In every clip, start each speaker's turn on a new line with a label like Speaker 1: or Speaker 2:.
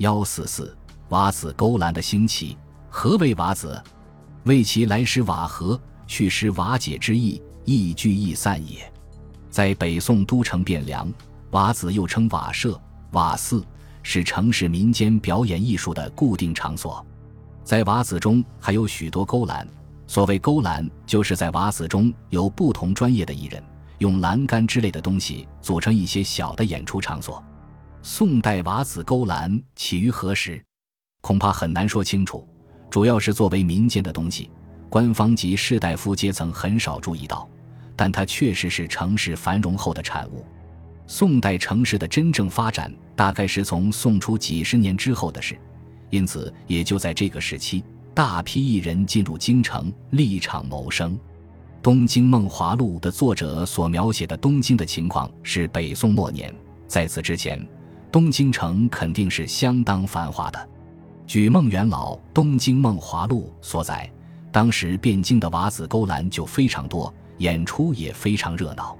Speaker 1: 幺四四瓦子勾栏的兴起，何为瓦子？为其来时瓦合，去时瓦解之意，易聚易散也。在北宋都城汴梁，瓦子又称瓦舍、瓦寺，是城市民间表演艺术的固定场所。在瓦子中还有许多勾栏，所谓勾栏，就是在瓦子中有不同专业的艺人用栏杆之类的东西组成一些小的演出场所。宋代瓦子勾栏起于何时？恐怕很难说清楚。主要是作为民间的东西，官方及士大夫阶层很少注意到，但它确实是城市繁荣后的产物。宋代城市的真正发展，大概是从宋初几十年之后的事，因此也就在这个时期，大批艺人进入京城立场谋生。《东京梦华录》的作者所描写的东京的情况是北宋末年，在此之前。东京城肯定是相当繁华的。据孟元老《东京梦华录》所载，当时汴京的瓦子勾栏就非常多，演出也非常热闹。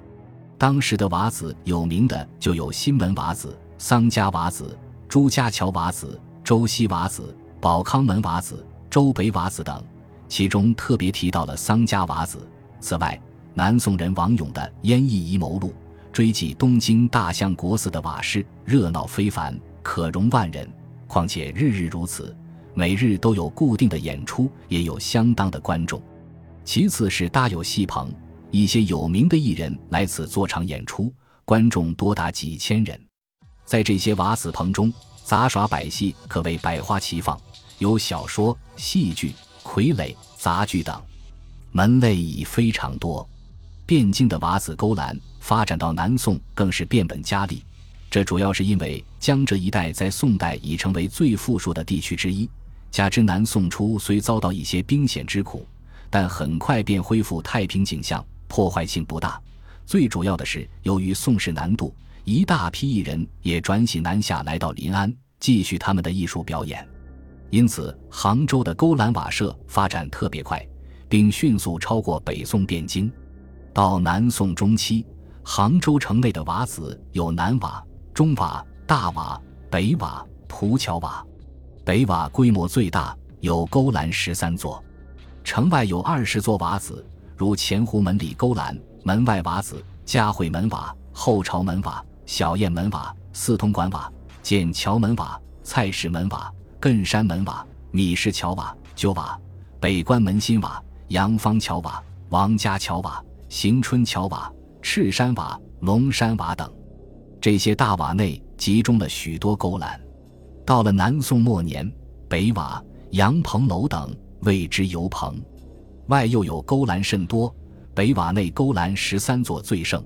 Speaker 1: 当时的瓦子有名的就有新门瓦子、桑家瓦子、朱家桥瓦子、周西瓦子、宝康门瓦子、周北瓦子等，其中特别提到了桑家瓦子。此外，南宋人王永的《燕翼遗谋录》。追记东京大相国寺的瓦室热闹非凡，可容万人。况且日日如此，每日都有固定的演出，也有相当的观众。其次是大有戏棚，一些有名的艺人来此做场演出，观众多达几千人。在这些瓦子棚中，杂耍百戏可谓百花齐放，有小说、戏剧、傀儡、杂剧等，门类已非常多。汴京的瓦子勾栏。发展到南宋更是变本加厉，这主要是因为江浙一带在宋代已成为最富庶的地区之一。加之南宋初虽遭到一些兵险之苦，但很快便恢复太平景象，破坏性不大。最主要的是，由于宋室南渡，一大批艺人也转徙南下，来到临安继续他们的艺术表演，因此杭州的勾栏瓦舍发展特别快，并迅速超过北宋汴京。到南宋中期。杭州城内的瓦子有南瓦、中瓦、大瓦、北瓦、蒲桥瓦。北瓦规模最大，有勾栏十三座。城外有二十座瓦子，如前湖门里勾栏、门外瓦子、嘉惠门瓦、后朝门瓦、小雁门瓦、四通馆瓦、剑桥门瓦、菜市门瓦、艮山门瓦、米市桥瓦、旧瓦、北关门新瓦、杨坊桥瓦、王家桥瓦、行春桥瓦。赤山瓦、龙山瓦等，这些大瓦内集中了许多勾栏。到了南宋末年，北瓦、杨棚楼等谓之油棚，外又有勾栏甚多。北瓦内勾栏十三座最盛。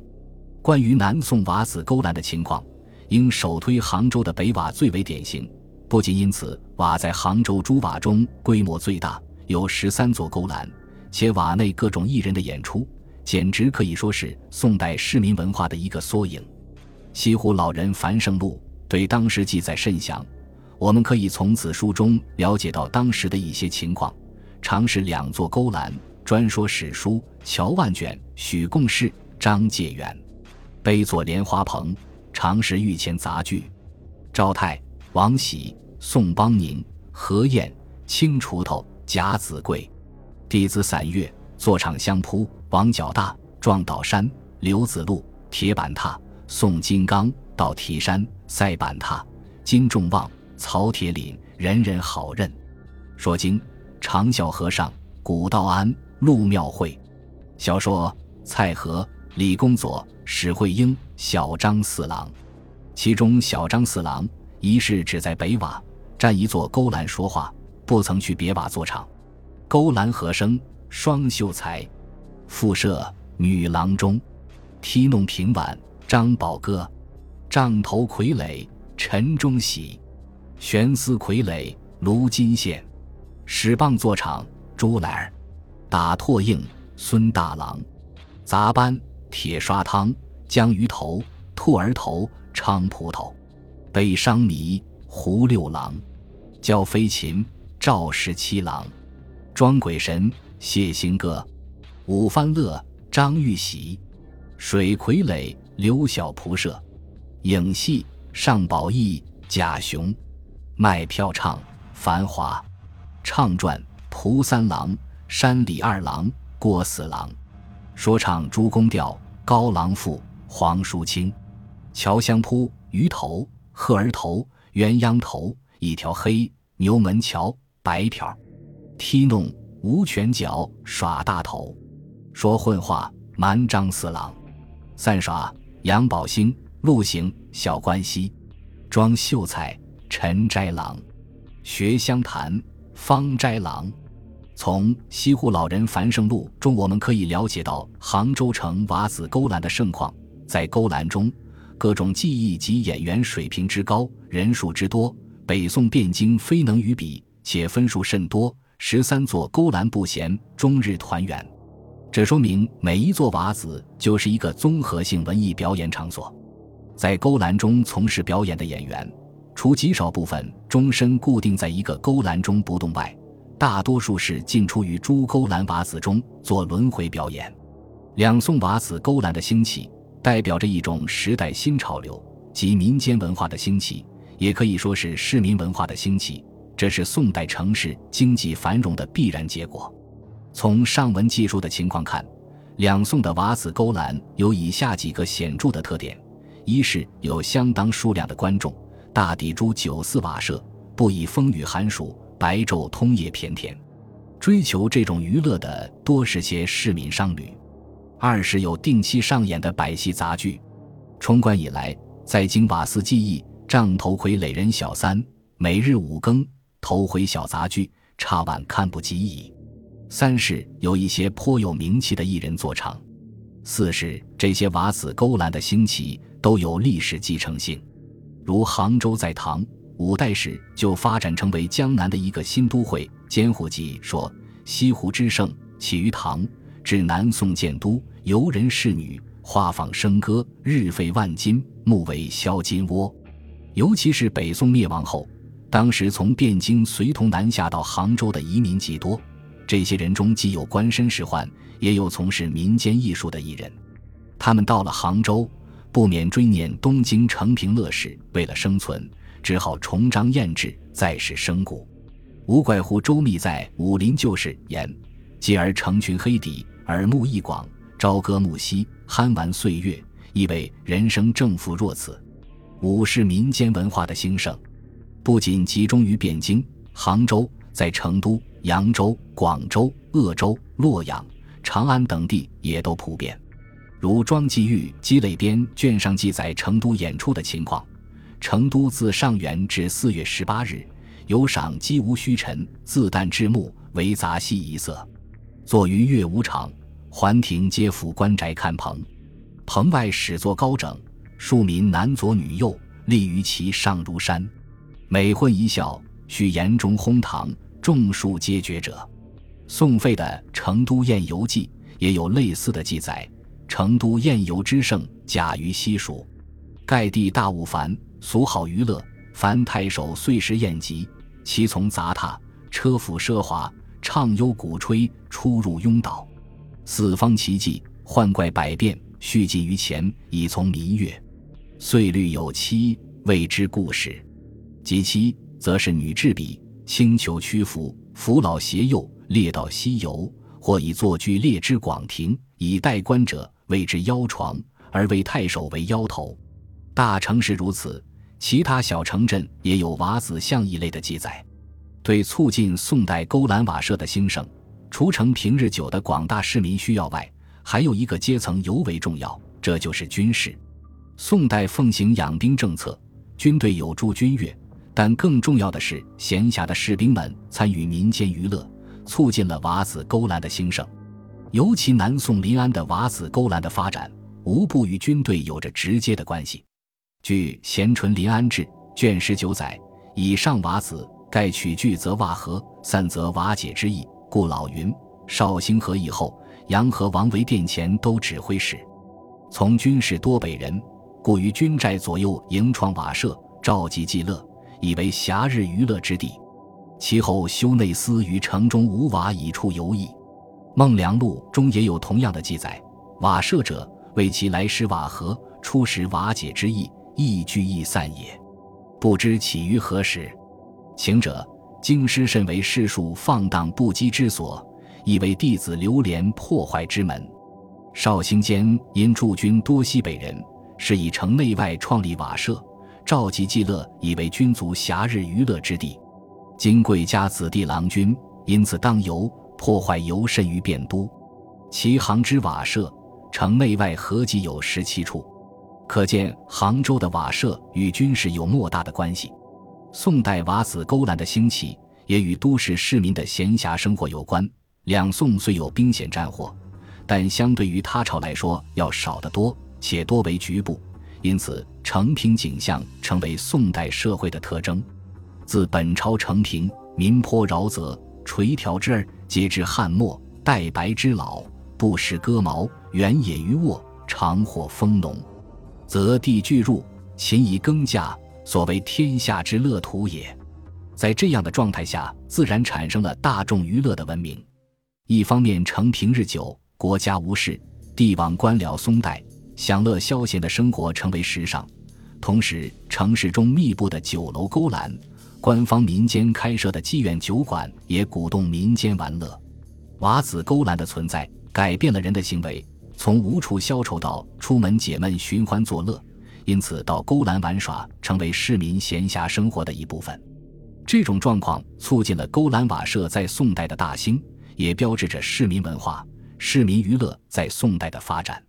Speaker 1: 关于南宋瓦子勾栏的情况，应首推杭州的北瓦最为典型。不仅因此，瓦在杭州诸瓦中规模最大，有十三座勾栏，且瓦内各种艺人的演出。简直可以说是宋代市民文化的一个缩影。西湖老人樊胜禄对当时记载甚详，我们可以从此书中了解到当时的一些情况。常是两座勾栏，专说史书。乔万卷、许贡士、张介元，碑作莲花棚，常是御前杂剧。赵泰、王喜、宋邦宁、何晏、青锄头、贾子贵，弟子散乐，坐场相扑。王角大、撞倒山、刘子路、铁板踏、宋金刚、到提山、塞板踏、金仲旺、曹铁岭，人人好认。说经、长啸和尚、古道安、陆庙会。小说蔡和、李公佐、史慧英、小张四郎。其中小张四郎一世只在北瓦站一座勾栏说话，不曾去别瓦做场。勾栏和声双秀才。复设女郎中，踢弄平碗张宝哥，杖头傀儡陈忠喜，悬丝傀儡卢金宪，使棒做场朱来儿，打拓应孙大郎，杂班铁刷汤江鱼头兔儿头菖蒲头，北商迷胡六郎，教飞禽赵十七郎，装鬼神谢兴哥。五番乐张玉玺，水傀儡刘小仆射，影戏尚宝义贾雄，卖票唱，繁华。唱传：蒲三郎、山里二郎、郭四郎。说唱：诸公调、高郎赋、黄淑清。桥香扑、鱼头、鹤儿头、鸳鸯头。一条黑牛门桥，白条踢弄无拳脚，耍大头。说混话：蛮张四郎。散耍：杨宝兴、陆行、小关西。装秀才：陈斋郎。学湘谈。方斋郎，从《西湖老人繁盛录》中，我们可以了解到杭州城瓦子勾栏的盛况。在勾栏中，各种技艺及演员水平之高，人数之多，北宋汴京非能与比，且分数甚多。十三座勾栏不闲，终日团圆。这说明每一座瓦子就是一个综合性文艺表演场所。在勾栏中从事表演的演员。除极少部分终身固定在一个勾栏中不动外，大多数是进出于诸勾栏瓦子中做轮回表演。两宋瓦子勾栏的兴起，代表着一种时代新潮流及民间文化的兴起，也可以说是市民文化的兴起。这是宋代城市经济繁荣的必然结果。从上文记述的情况看，两宋的瓦子勾栏有以下几个显著的特点：一是有相当数量的观众。大抵诸九四瓦舍，不以风雨寒暑、白昼通夜谝田。追求这种娱乐的多是些市民商旅。二是有定期上演的百戏杂剧。冲冠以来，在京瓦司技艺仗头傀儡人小三，每日五更头回小杂剧，差晚看不及矣。三是有一些颇有名气的艺人做场。四是这些瓦子勾栏的兴起都有历史继承性。如杭州在唐五代时就发展成为江南的一个新都会。监护记说：“西湖之盛起于唐，至南宋建都，游人侍女，画舫笙歌，日费万金，目为销金窝。”尤其是北宋灭亡后，当时从汴京随同南下到杭州的移民极多，这些人中既有官绅仕宦，也有从事民间艺术的艺人。他们到了杭州。不免追念东京成平乐事，为了生存，只好重张燕制，再世生故。无怪乎周密在《武林旧事》言：“继而成群黑底，耳目一广，朝歌暮嬉，酣玩岁月，意味人生正负若此。”武是民间文化的兴盛，不仅集中于汴京、杭州，在成都、扬州、广州、鄂州、洛阳、长安等地也都普遍。如《庄记玉积累编》卷上记载成都演出的情况：成都自上元至四月十八日，有赏鸡无虚陈，自旦至暮为杂戏一色。坐于乐舞场，环庭皆府官宅看棚，棚外始作高整，庶民男左女右立于其上如山。每混一笑，须言中哄堂，众数皆绝者。宋废的《成都宴游记》也有类似的记载。成都宴游之盛，甲于西蜀，盖地大物繁，俗好娱乐。凡太守岁时宴集，其从杂沓，车府奢华，畅幽鼓吹，出入拥倒。四方奇迹，幻怪百变，蓄积于前，以从民乐。岁律有期，谓之故事。及期，则是女至彼，轻裘屈服，扶老携幼，列道西游，或以坐居列之广庭，以待观者。谓之腰床，而为太守为腰头。大城市如此，其他小城镇也有瓦子巷一类的记载。对促进宋代勾栏瓦舍的兴盛，除城平日久的广大市民需要外，还有一个阶层尤为重要，这就是军事。宋代奉行养兵政策，军队有助军乐，但更重要的是，闲暇的士兵们参与民间娱乐，促进了瓦子勾栏的兴盛。尤其南宋临安的瓦子勾栏的发展，无不与军队有着直接的关系。据《咸淳临安志》卷十九载，以上瓦子，盖取聚则瓦合，散则瓦解之意。故老云：绍兴和以后，杨和王为殿前都指挥使。从军事多北人，故于军寨左右营创瓦舍，召集祭乐，以为暇日娱乐之地。其后修内司于城中无瓦以处游艺。《孟良录》中也有同样的记载：瓦舍者，为其来时瓦合，出时瓦解之意，亦聚亦散也。不知起于何时。行者，京师甚为士庶放荡不羁之所，亦为弟子流连破坏之门。绍兴间因驻军多西北人，是以城内外创立瓦舍，召集济乐，以为军卒暇日娱乐之地。今贵家子弟郎君，因此当游破坏尤甚于汴都。其杭之瓦舍，城内外合计有十七处，可见杭州的瓦舍与军事有莫大的关系。宋代瓦子勾栏的兴起，也与都市市民的闲暇生活有关。两宋虽有兵险战火。但相对于他朝来说要少得多，且多为局部，因此成平景象成为宋代社会的特征。自本朝成平，民颇饶泽，垂髫之儿，皆至汉末，代白之老，不食割毛，原野于卧，常获丰农，则地俱入，勤以耕稼，所谓天下之乐土也。在这样的状态下，自然产生了大众娱乐的文明。一方面，成平日久。国家无事，帝王官僚松怠，享乐消闲的生活成为时尚。同时，城市中密布的酒楼勾栏，官方民间开设的妓院酒馆也鼓动民间玩乐。瓦子勾栏的存在，改变了人的行为，从无处消愁到出门解闷、寻欢作乐。因此，到勾栏玩耍成为市民闲暇生活的一部分。这种状况促进了勾栏瓦舍在宋代的大兴，也标志着市民文化。市民娱乐在宋代的发展。